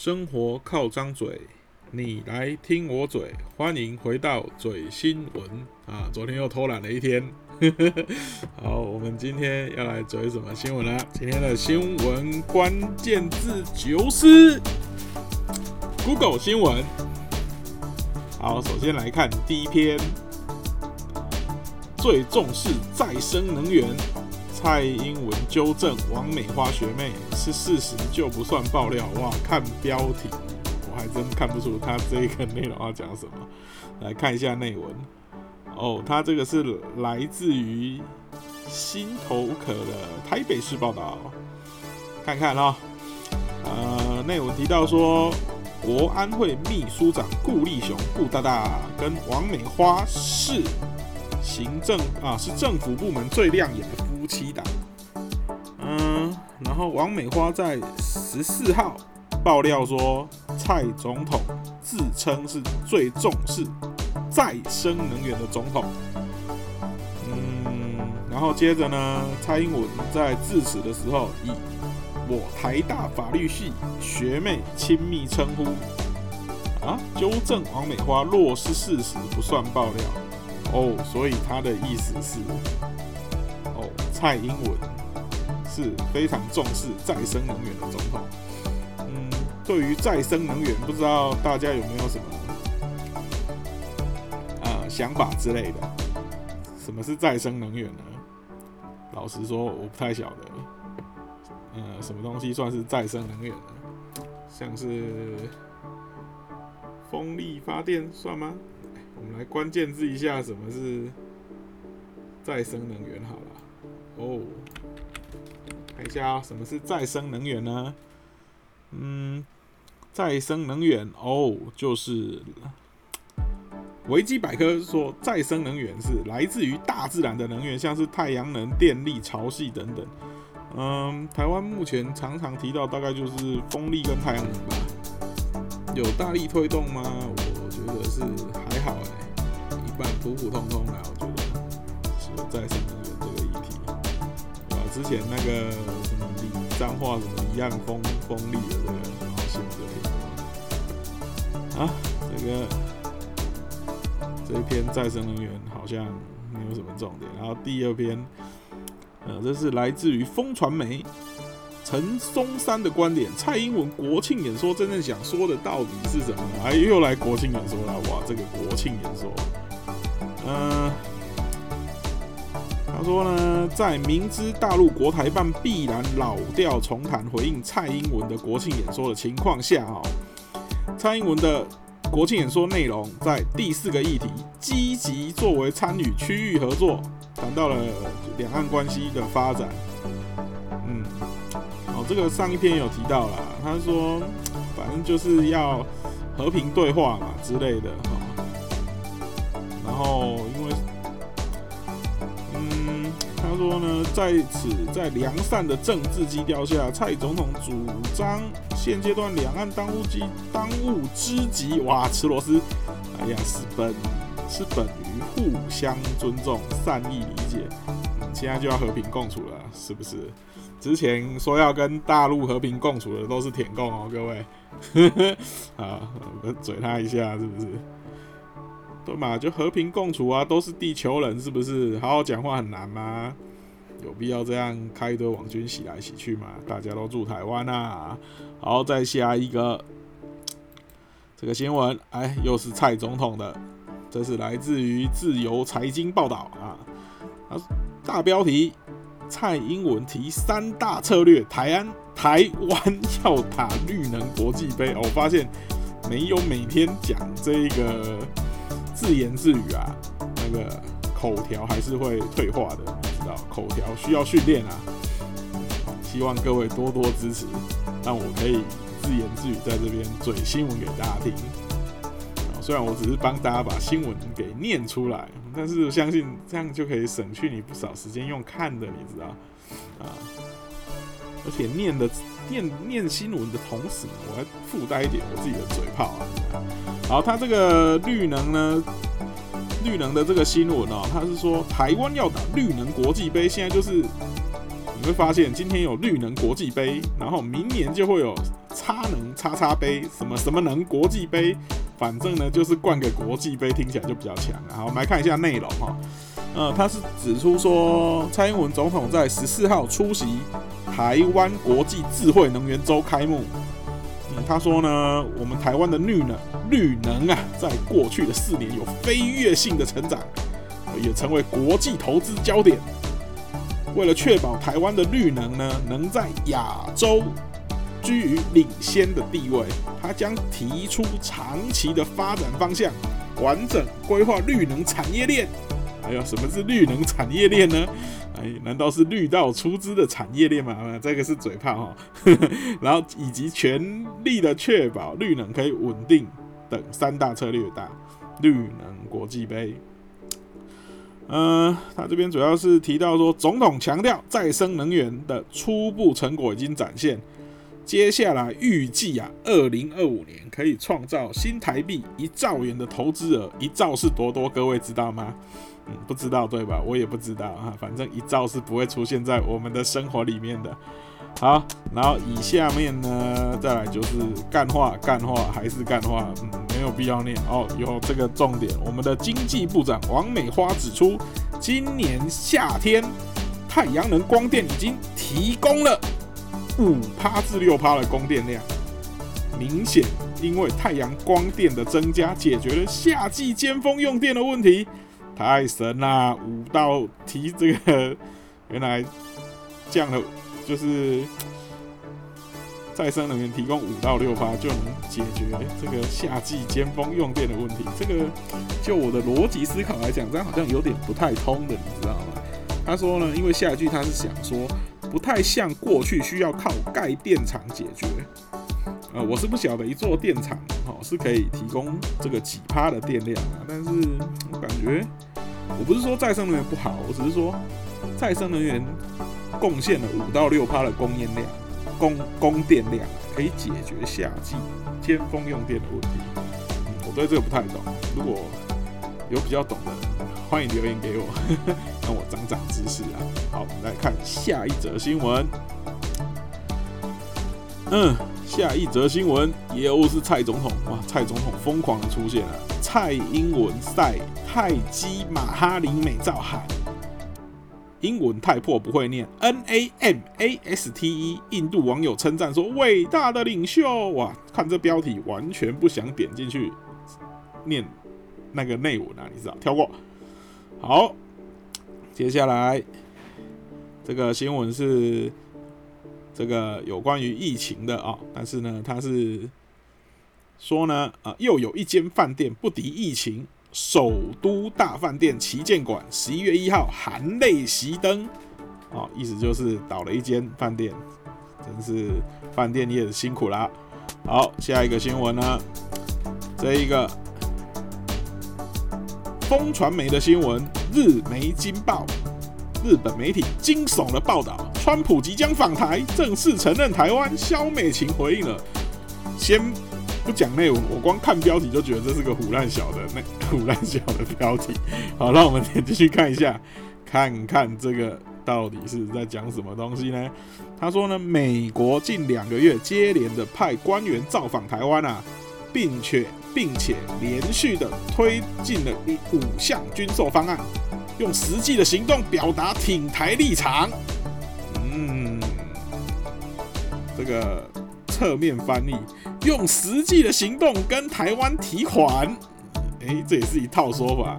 生活靠张嘴，你来听我嘴。欢迎回到嘴新闻啊！昨天又偷懒了一天。好，我们今天要来嘴什么新闻呢？今天的新闻关键字就是 Google 新闻。好，首先来看第一篇，最重视再生能源。蔡英文纠正王美花学妹是事实就不算爆料哇！看标题，我还真看不出他这个内容要讲什么。来看一下内文哦，他这个是来自于心头可的台北市报道，看看哈。呃，内文提到说，国安会秘书长顾立雄顾大大跟王美花是行政啊，是政府部门最亮眼的。七档，嗯，然后王美花在十四号爆料说，蔡总统自称是最重视再生能源的总统，嗯，然后接着呢，蔡英文在致辞的时候，以我台大法律系学妹亲密称呼，啊，纠正王美花若是事实不算爆料，哦，所以他的意思是。蔡英文是非常重视再生能源的总统。嗯，对于再生能源，不知道大家有没有什么呃想法之类的？什么是再生能源呢？老实说，我不太晓得。呃，什么东西算是再生能源呢？像是风力发电算吗？我们来关键字一下，什么是再生能源？好了。哦，看一下啊，什么是再生能源呢？嗯，再生能源哦，就是维基百科说，再生能源是来自于大自然的能源，像是太阳能、电力、潮汐等等。嗯，台湾目前常常提到，大概就是风力跟太阳能吧。有大力推动吗？我觉得是还好哎，一般普普通通的，我觉得是再生。之前那个什么李彰化什么一样风风力的这个，然后新闻就听过。啊，这个这一篇再生能源好像没有什么重点。然后第二篇，呃，这是来自于风传媒陈松山的观点：蔡英文国庆演说真正想说的到底是什么？哎，又来国庆演说了，哇，这个国庆演说，嗯。他说呢，在明知大陆国台办必然老调重弹回应蔡英文的国庆演说的情况下，哦，蔡英文的国庆演说内容在第四个议题，积极作为参与区域合作，谈到了两岸关系的发展。嗯，哦，这个上一篇有提到了，他说，反正就是要和平对话嘛之类的，哈，然后说呢，在此在良善的政治基调下，蔡总统主张现阶段两岸当务之当务之急，哇，吃螺丝，哎呀，是本是本于互相尊重、善意理解，现在就要和平共处了，是不是？之前说要跟大陆和平共处的都是舔共哦，各位，啊，我嘴他一下，是不是？对嘛，就和平共处啊，都是地球人，是不是？好好讲话很难吗？有必要这样开一堆网军洗来洗去吗？大家都住台湾啊。好，再下一个这个新闻，哎，又是蔡总统的，这是来自于自由财经报道啊。啊，大标题：蔡英文提三大策略，台湾台湾要打绿能国际杯。我发现没有每天讲这个。自言自语啊，那个口条还是会退化的，口条需要训练啊。希望各位多多支持，让我可以自言自语在这边嘴新闻给大家听。虽然我只是帮大家把新闻给念出来，但是我相信这样就可以省去你不少时间用看的，你知道啊。而且念的念念新闻的同时呢，我还附带一点我自己的嘴炮啊。好，它这个绿能呢，绿能的这个新闻哦，他是说台湾要打绿能国际杯，现在就是你会发现今天有绿能国际杯，然后明年就会有差能叉叉杯，什么什么能国际杯，反正呢就是冠个国际杯，听起来就比较强。好，我们来看一下内容哈。呃，他是指出说，蔡英文总统在十四号出席台湾国际智慧能源周开幕。他说呢，我们台湾的绿能绿能啊，在过去的四年有飞跃性的成长，也成为国际投资焦点。为了确保台湾的绿能呢，能在亚洲居于领先的地位，他将提出长期的发展方向，完整规划绿能产业链。还有什么是绿能产业链呢？哎，难道是绿道出资的产业链吗？这个是嘴炮哈。然后以及全力的确保绿能可以稳定等三大策略大绿能国际杯。嗯，他这边主要是提到说，总统强调再生能源的初步成果已经展现，接下来预计啊，二零二五年可以创造新台币一兆元的投资额，一兆是多多，各位知道吗？不知道对吧？我也不知道啊，反正一兆是不会出现在我们的生活里面的。好，然后以下面呢，再来就是干话，干话还是干话，嗯，没有必要念哦。有这个重点，我们的经济部长王美花指出，今年夏天太阳能光电已经提供了五趴至六趴的供电量，明显因为太阳光电的增加，解决了夏季尖峰用电的问题。太神啦！五道提这个，原来降了。就是再生能源提供五到六发就能解决这个夏季尖峰用电的问题。这个就我的逻辑思考来讲，这样好像有点不太通的，你知道吗？他说呢，因为下一句他是想说，不太像过去需要靠盖电厂解决。呃，我是不晓得一座电厂哦是可以提供这个几趴的电量啊，但是我感觉我不是说再生能源不好，我只是说再生能源。贡献了五到六趴的供应量，供供电量可以解决夏季尖峰用电的问题。我对这个不太懂，如果有比较懂的，欢迎留言给我，让我长长知识啊。好，我们来看下一则新闻。嗯，下一则新闻又是蔡总统哇！蔡总统疯狂的出现了，蔡英文赛泰姬马哈林美照喊。英文太破不会念，N A M A S T E。印度网友称赞说：“伟大的领袖！”哇，看这标题完全不想点进去念那个内文啊，你知道？跳过。好，接下来这个新闻是这个有关于疫情的啊，但是呢，他是说呢，啊，又有一间饭店不敌疫情。首都大饭店旗舰馆十一月一号含泪熄灯，哦，意思就是倒了一间饭店，真是饭店业辛苦啦。好，下一个新闻呢，这一个风传媒的新闻，日媒惊爆，日本媒体惊悚的报道，川普即将访台，正式承认台湾，肖美琴回应了，先。不讲内容，我光看标题就觉得这是个虎烂小的那虎烂小的标题。好，让我们点进去看一下，看看这个到底是在讲什么东西呢？他说呢，美国近两个月接连的派官员造访台湾啊，并且并且连续的推进了五项军售方案，用实际的行动表达挺台立场。嗯，这个侧面翻译。用实际的行动跟台湾提款，哎，这也是一套说法。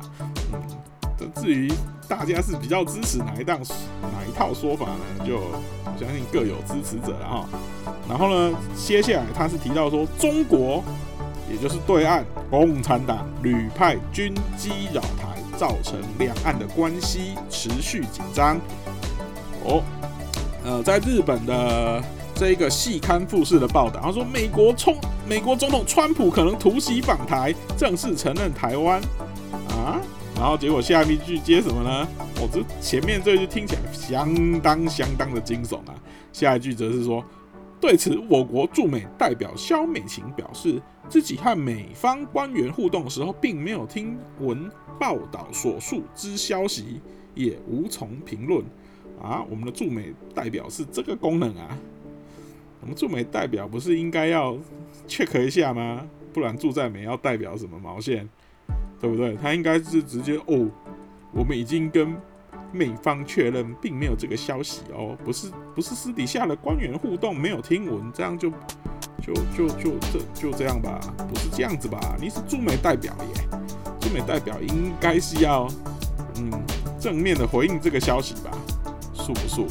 嗯，至于大家是比较支持哪一档哪一套说法呢？就相信各有支持者了哈。然后呢，接下来他是提到说，中国也就是对岸共产党屡派军机扰台，造成两岸的关系持续紧张。哦，呃，在日本的。这一个细刊复式的报道，他说美国冲美国总统川普可能突袭访台，正式承认台湾啊，然后结果下一句接什么呢？我这前面这句听起来相当相当的惊悚啊，下一句则是说，对此我国驻美代表肖美琴表示，自己和美方官员互动的时候，并没有听闻报道所述之消息，也无从评论啊。我们的驻美代表是这个功能啊。我们驻美代表不是应该要 check 一下吗？不然驻在美要代表什么毛线，对不对？他应该是直接哦，我们已经跟美方确认，并没有这个消息哦，不是不是私底下的官员互动，没有听闻，这样就就就就这就这样吧，不是这样子吧？你是驻美代表耶，驻美代表应该是要嗯正面的回应这个消息吧，素不素？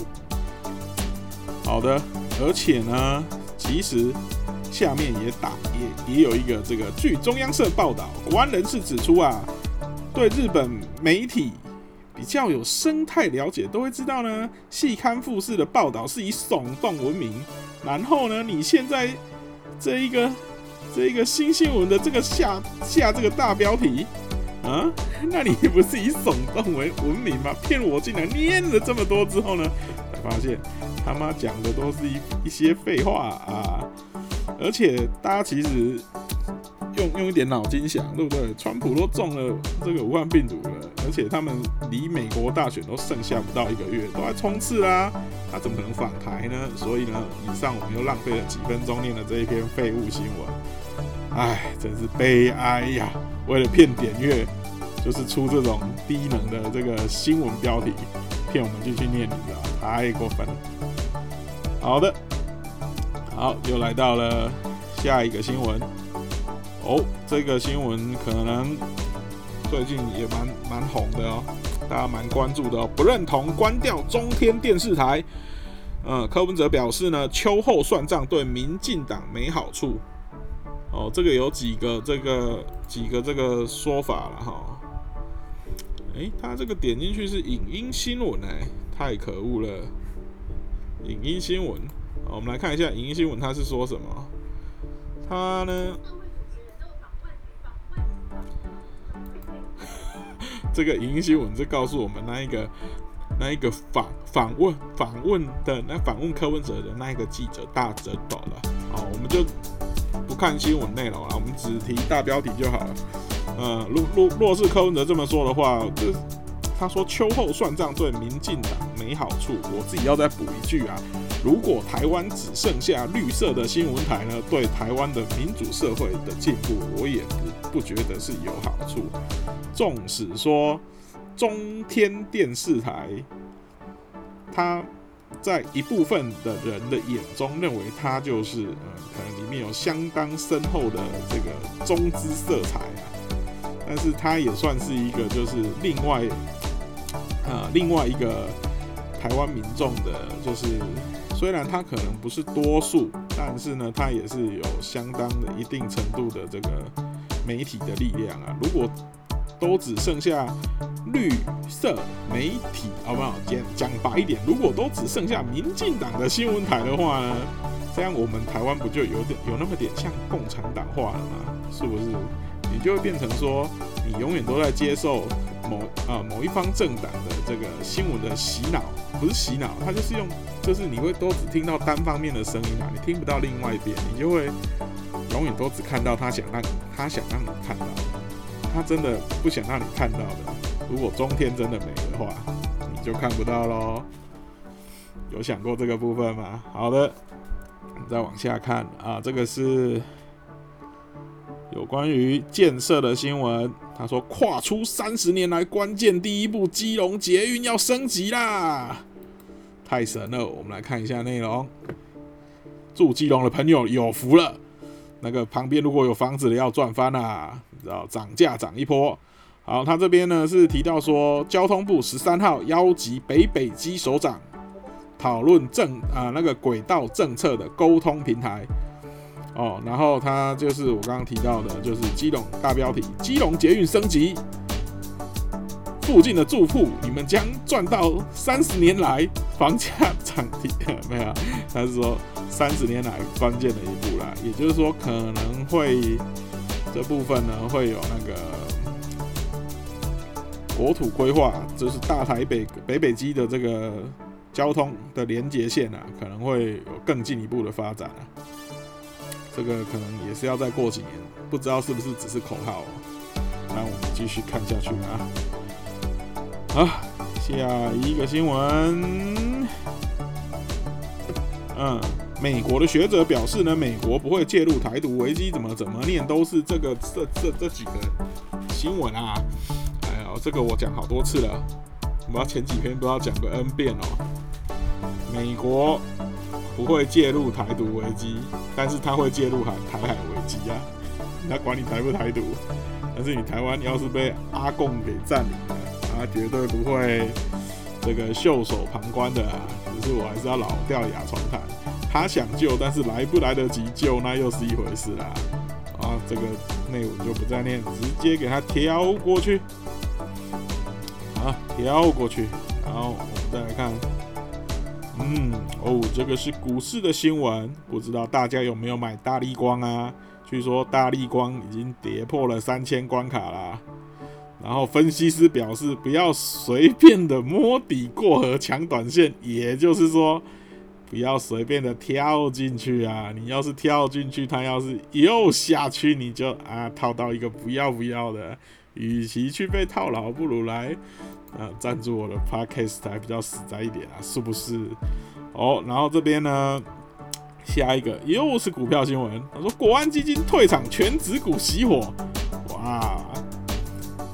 好的，而且呢，其实下面也打也也有一个这个，据中央社报道，国安人士指出啊，对日本媒体比较有生态了解，都会知道呢，细刊复式的报道是以耸动闻名。然后呢，你现在这一个这一个新新闻的这个下下这个大标题啊，那你不是以耸动为闻名吗？骗我进来念了这么多之后呢，才发现。他妈讲的都是一一些废话啊！而且大家其实用用一点脑筋想，对不对？川普都中了这个武汉病毒了，而且他们离美国大选都剩下不到一个月，都在冲刺啦，他怎么可能访台呢？所以呢，以上我们又浪费了几分钟念了这一篇废物新闻，唉，真是悲哀呀！为了骗点阅，就是出这种低能的这个新闻标题，骗我们继续念，你知道太过分了。好的，好，又来到了下一个新闻。哦，这个新闻可能最近也蛮蛮红的哦，大家蛮关注的哦。不认同关掉中天电视台，呃，柯文哲表示呢，秋后算账对民进党没好处。哦，这个有几个这个几个这个说法了哈。诶，他这个点进去是影音新闻哎，太可恶了。影音新闻，我们来看一下影音新闻，他是说什么？他呢？这个影音新闻是告诉我们那一个那一个访访问访问的那访问柯文哲的那一个记者大折短了。好，我们就不看新闻内容了，我们只提大标题就好了。呃，若若若是柯文哲这么说的话，就。他说：“秋后算账对民进党没好处。”我自己要再补一句啊，如果台湾只剩下绿色的新闻台呢，对台湾的民主社会的进步，我也不不觉得是有好处。纵使说中天电视台，他在一部分的人的眼中认为它就是呃，可能里面有相当深厚的这个中资色彩啊，但是它也算是一个就是另外。呃，另外一个台湾民众的，就是虽然他可能不是多数，但是呢，他也是有相当的一定程度的这个媒体的力量啊。如果都只剩下绿色媒体，好不好？讲讲白一点，如果都只剩下民进党的新闻台的话呢，这样我们台湾不就有点有那么点像共产党化了吗？是不是？你就会变成说，你永远都在接受。某啊某一方政党的这个新闻的洗脑，不是洗脑，他就是用，就是你会都只听到单方面的声音啊，你听不到另外一边，你就会永远都只看到他想让他想让你看到的，他真的不想让你看到的。如果中天真的没的话，你就看不到喽。有想过这个部分吗？好的，再往下看啊，这个是。有关于建设的新闻，他说跨出三十年来关键第一步，基隆捷运要升级啦！太神了，我们来看一下内容。住基隆的朋友有福了，那个旁边如果有房子的要赚翻啦，知道涨价涨一波。好，他这边呢是提到说，交通部十三号邀集北北基首长讨论政啊那个轨道政策的沟通平台。哦，然后它就是我刚刚提到的，就是基隆大标题：基隆捷运升级，附近的住户你们将赚到三十年来房价涨停。没有，他是说三十年来关键的一步啦，也就是说可能会这部分呢会有那个国土规划，就是大台北北北基的这个交通的连接线啊，可能会有更进一步的发展啊。这个可能也是要再过几年，不知道是不是只是口号。那我们继续看下去啊。好，下一个新闻。嗯，美国的学者表示呢，美国不会介入台独危机，怎么怎么念都是这个这这这几个新闻啊！哎呀，这个我讲好多次了，我要前几篇不知道讲个 N 遍哦。美国不会介入台独危机，但是他会介入海台海危机啊！他管你台不台独，但是你台湾要是被阿贡给占领了，他绝对不会这个袖手旁观的啊！只是我还是要老掉牙重弹，他想救，但是来不来得及救，那又是一回事啦。啊，这个内文就不再念，直接给他跳过去。好，跳过去，然后我们再来看。嗯，哦，这个是股市的新闻，不知道大家有没有买大力光啊？据说大力光已经跌破了三千关卡啦。然后分析师表示，不要随便的摸底过河抢短线，也就是说，不要随便的跳进去啊！你要是跳进去，它要是又下去，你就啊套到一个不要不要的。与其去被套牢，不如来。啊，赞助我的 podcast 还比较实在一点啊，是不是？哦，然后这边呢，下一个又是股票新闻。他说，国安基金退场，全指股熄火。哇，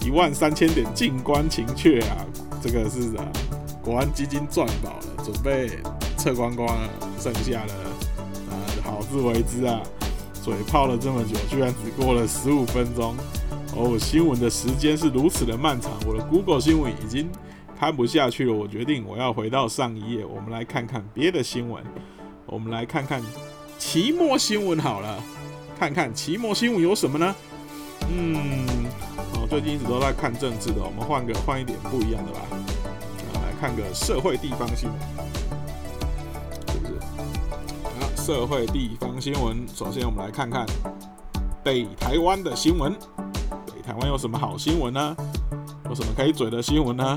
一万三千点静观情却啊，这个是啊，国安基金赚饱了，准备撤光光了，剩下的啊，好自为之啊。嘴泡了这么久，居然只过了十五分钟。哦，新闻的时间是如此的漫长，我的 Google 新闻已经看不下去了。我决定我要回到上一页，我们来看看别的新闻。我们来看看期末新闻好了，看看期末新闻有什么呢？嗯，哦，最近一直都在看政治的，我们换个换一点不一样的吧。来看个社会地方新闻，是不是？啊，社会地方新闻，首先我们来看看北台湾的新闻。台湾有什么好新闻呢？有什么可以嘴的新闻呢？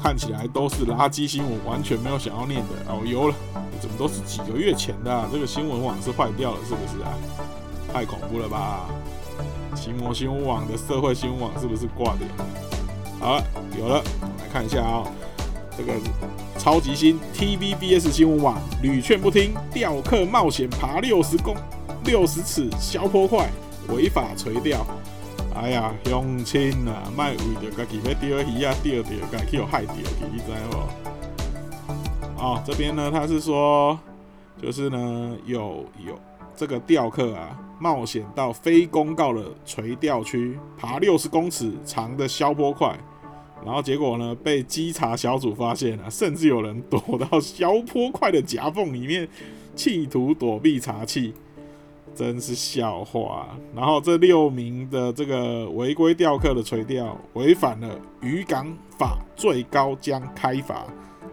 看起来都是垃圾新闻，完全没有想要念的。哦，有了，怎么都是几个月前的？这个新闻网是坏掉了，是不是啊？太恐怖了吧！奇摩新闻网的社会新闻网是不是挂掉？好了，有了，来看一下啊，这个超级新 TVBS 新闻网屡劝不听，钓客冒险爬六十公六十尺消坡块，违法垂钓。哎呀，乡亲啊，卖为着家己要钓鱼啊，钓钓家己有害钓去，你知无？哦，这边呢，他是说，就是呢，有有这个钓客啊，冒险到非公告的垂钓区，爬六十公尺长的消波块，然后结果呢，被稽查小组发现了，甚至有人躲到消波块的夹缝里面，企图躲避查器。真是笑话！然后这六名的这个违规钓客的垂钓，违反了渔港法，最高将开罚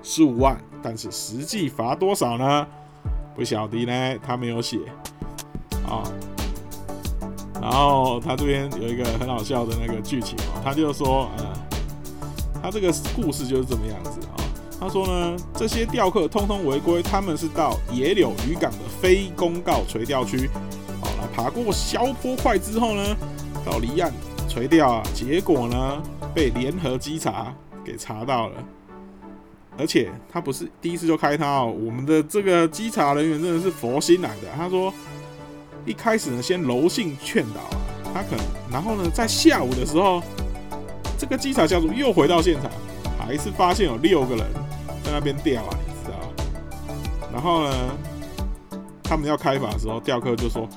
十五万。但是实际罚多少呢？不晓得呢，他没有写啊。然后他这边有一个很好笑的那个剧情哦，他就说，呃，他这个故事就是这么样子啊。他说呢，这些钓客通通违规，他们是到野柳渔港的非公告垂钓区。爬过消坡块之后呢，到离岸垂钓啊，结果呢被联合稽查给查到了，而且他不是第一次就开他哦，我们的这个稽查人员真的是佛心来的。他说一开始呢先柔性劝导啊，他可能，然后呢在下午的时候，这个稽查小组又回到现场，还是发现有六个人那边钓啊，你知道？然后呢，他们要开罚的时候，钓客就说。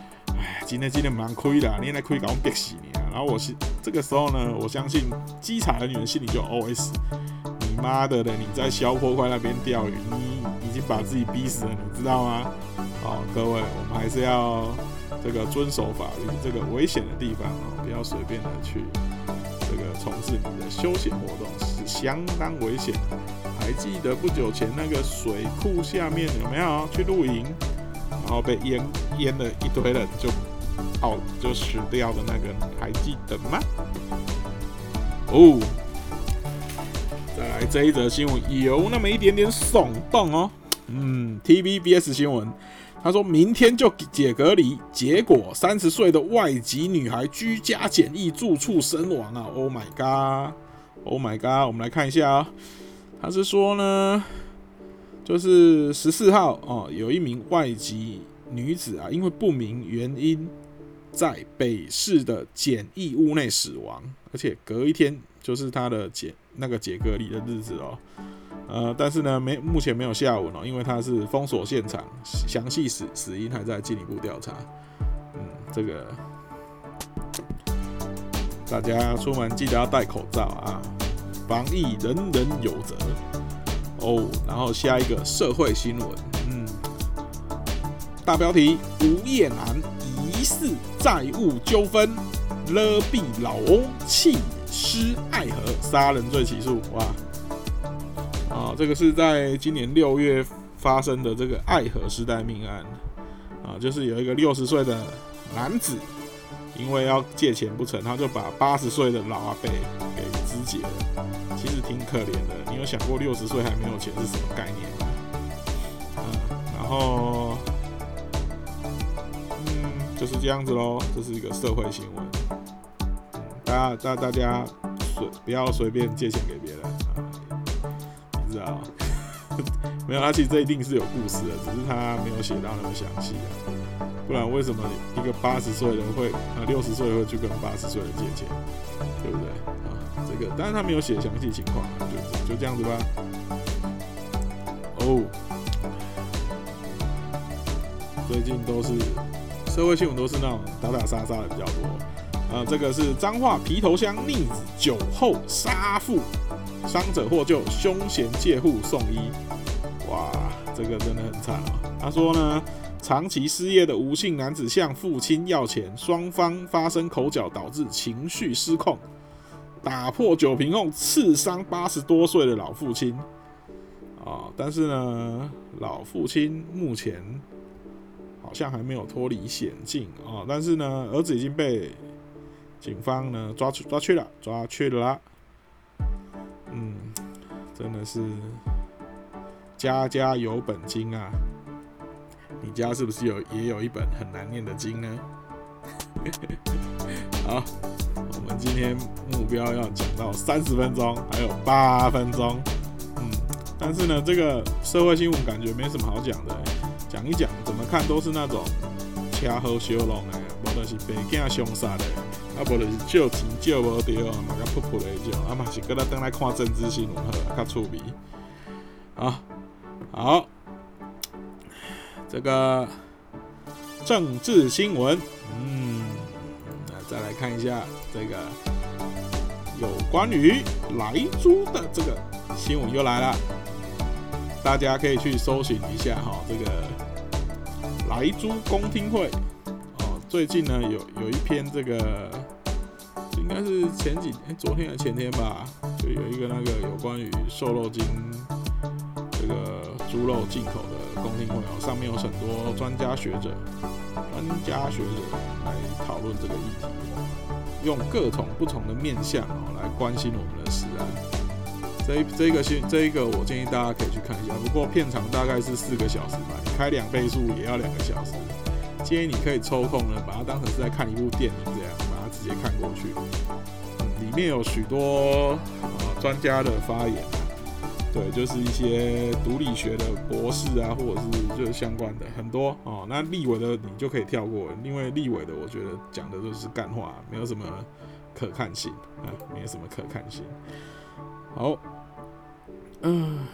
哎今天今天蛮亏的，你那亏搞我憋死你啊！然后我是这个时候呢，我相信稽查人员心里就 OS：你妈的嘞！你在消坡块那边钓鱼，你已经把自己逼死了，你知道吗？好，各位，我们还是要这个遵守法律，这个危险的地方啊，不要随便的去这个从事你的休闲活动，是相当危险的。还记得不久前那个水库下面有没有去露营，然后被淹淹了一堆人就。哦，就死掉的那个，还记得吗？哦，再来这一则新闻，有那么一点点耸动哦。嗯，TVBS 新闻，他说明天就解隔离，结果三十岁的外籍女孩居家检疫住处身亡啊！Oh my god！Oh my god！我们来看一下啊，他是说呢。就是十四号哦，有一名外籍女子啊，因为不明原因在北市的检疫屋内死亡，而且隔一天就是她的解那个解隔离的日子哦。呃，但是呢，没目前没有下文哦，因为他是封锁现场，详细死死因还在进一步调查。嗯，这个大家出门记得要戴口罩啊，防疫人人有责。哦，然后下一个社会新闻，嗯，大标题：吴业男疑似债务纠纷勒毙老翁，弃尸爱河，杀人罪起诉。哇，啊，这个是在今年六月发生的这个爱河时代命案，啊，就是有一个六十岁的男子，因为要借钱不成，他就把八十岁的老阿伯给肢解了。其实挺可怜的，你有想过六十岁还没有钱是什么概念吗？嗯，然后，嗯，就是这样子喽，这是一个社会新闻。大家大大家随不要随便借钱给别人啊，你知道？没有，他其实这一定是有故事的，只是他没有写到那么详细啊。不然为什么一个八十岁的人会啊六十岁会去跟八十岁的借钱，对不对？这个，但是他没有写详细情况，就就这样子吧。哦，最近都是社会新闻，都是那种打打杀杀的比较多。啊，这个是彰化皮头乡逆子酒后杀父，伤者获救，凶嫌借户送医。哇，这个真的很惨啊！他说呢，长期失业的吴姓男子向父亲要钱，双方发生口角，导致情绪失控。打破酒瓶后刺伤八十多岁的老父亲啊！但是呢，老父亲目前好像还没有脱离险境啊！但是呢，儿子已经被警方呢抓去抓去了，抓去了。嗯，真的是家家有本经啊！你家是不是有也有一本很难念的经呢？好。我们今天目标要讲到三十分钟，还有八分钟，嗯，但是呢，这个社会新闻感觉没什么好讲的，讲一讲，怎么看都是那种车祸修龙的，无就是被囝凶杀的，啊，无就是借钱借无到啊，嘛个扑扑的种，啊嘛是搁来等来看政治新闻好，较趣味，啊，好，这个政治新闻，嗯。再来看一下这个有关于莱猪的这个新闻又来了，大家可以去搜寻一下哈，这个莱猪公听会哦，最近呢有有一篇这个应该是前几天、昨天还是前天吧，就有一个那个有关于瘦肉精这个猪肉进口的公听会哦，上面有很多专家学者。专家学者来讨论这个议题，用各种不同的面向哦来关心我们的事案。这这一个新这一个，我建议大家可以去看一下。不过片长大概是四个小时吧，你开两倍速也要两个小时。建议你可以抽空呢，把它当成是在看一部电影这样，把它直接看过去。里面有许多呃专家的发言。对，就是一些毒理学的博士啊，或者是就是相关的很多哦。那立委的你就可以跳过，因为立委的我觉得讲的都是干话，没有什么可看性啊，没有什么可看性。好，嗯，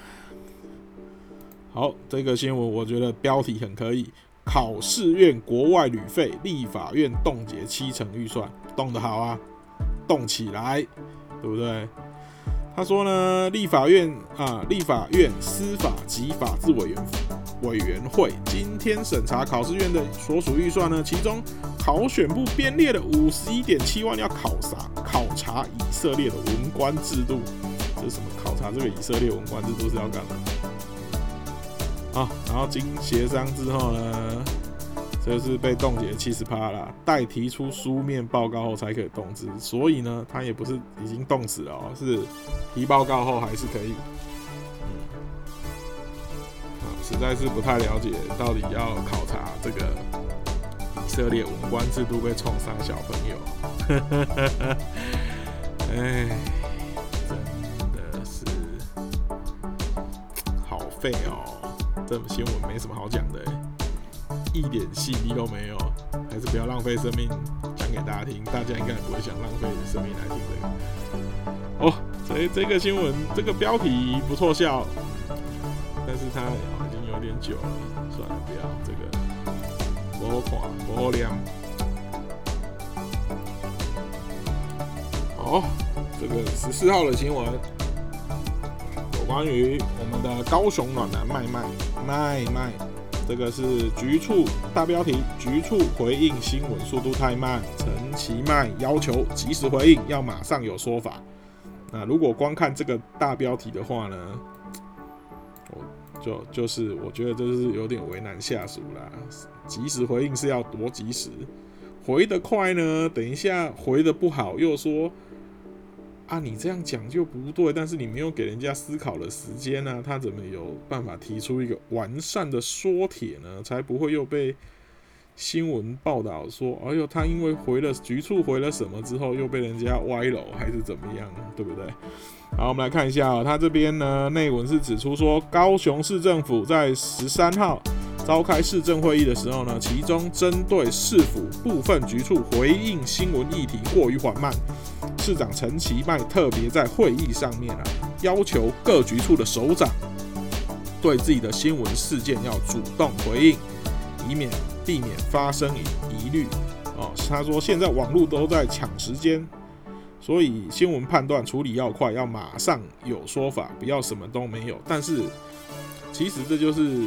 好，这个新闻我觉得标题很可以，考试院国外旅费，立法院冻结七成预算，冻得好啊，冻起来，对不对？他说呢，立法院啊，立法院司法及法制委员委员会今天审查考试院的所属预算呢，其中考选部编列了五十一点七万要考察考察以色列的文官制度，这是什么？考察这个以色列文官制度是要干嘛？啊，然后经协商之后呢？这是被冻结七十趴了，待提出书面报告后才可以动之，所以呢，他也不是已经冻死了哦，是提报告后还是可以。啊，实在是不太了解到底要考察这个以色列文官制度被冲伤小朋友，哎，真的是好废哦。这新闻没什么好讲的，一点戏力都没有，还是不要浪费生命讲给大家听，大家应该不会想浪费生命来听这个。哦，这这个新闻这个标题不错笑，但是它已经有点久了，算了，不要这个，不好看，不好亮。好，这个十四号的新闻。关于我们的高雄暖男麦麦麦麦，这个是局促大标题，局促回应新闻速度太慢，陈其迈要求及时回应，要马上有说法。那如果光看这个大标题的话呢，我就就是我觉得这是有点为难下属啦。及时回应是要多及时，回得快呢，等一下回的不好又说。啊，你这样讲就不对，但是你没有给人家思考的时间呢，他怎么有办法提出一个完善的说帖呢？才不会又被新闻报道说，哎呦，他因为回了局促回了什么之后，又被人家歪楼还是怎么样，对不对？好，我们来看一下啊，他这边呢内文是指出说，高雄市政府在十三号召开市政会议的时候呢，其中针对市府部分局处回应新闻议题过于缓慢。市长陈其迈特别在会议上面啊，要求各局处的首长对自己的新闻事件要主动回应，以免避免发生疑虑。哦，他说现在网络都在抢时间，所以新闻判断处理要快，要马上有说法，不要什么都没有。但是其实这就是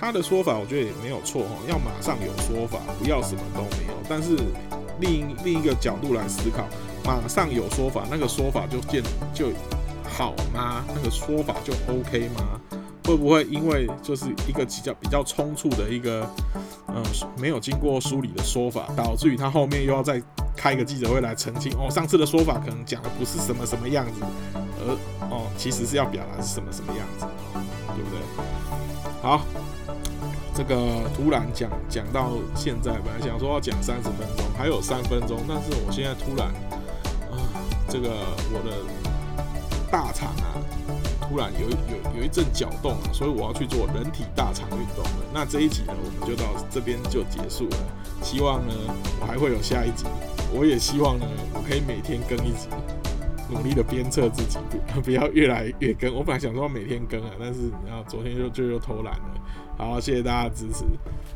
他的说法，我觉得也没有错哈，要马上有说法，不要什么都没有。但是另另一个角度来思考。马上有说法，那个说法就见就好吗？那个说法就 OK 吗？会不会因为就是一个比较比较冲突的一个，嗯，没有经过梳理的说法，导致于他后面又要再开一个记者会来澄清？哦，上次的说法可能讲的不是什么什么样子，而哦，其实是要表达是什么什么样子，对不对？好，这个突然讲讲到现在，本来想说要讲三十分钟，还有三分钟，但是我现在突然。啊这个我的大肠啊，突然有有有一阵搅动啊，所以我要去做人体大肠运动了。那这一集呢，我们就到这边就结束了。希望呢，我还会有下一集。我也希望呢，我可以每天更一集，努力的鞭策自己，不要越来越更。我本来想说每天更啊，但是然后昨天就就又偷懒了。好，谢谢大家支持，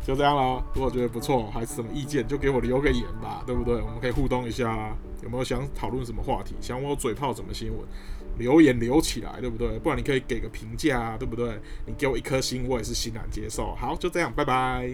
就这样了。如果觉得不错，还是什么意见，就给我留个言吧，对不对？我们可以互动一下。有没有想讨论什么话题？想我嘴炮什么新闻？留言留起来，对不对？不然你可以给个评价，对不对？你给我一颗心，我也是欣然接受。好，就这样，拜拜。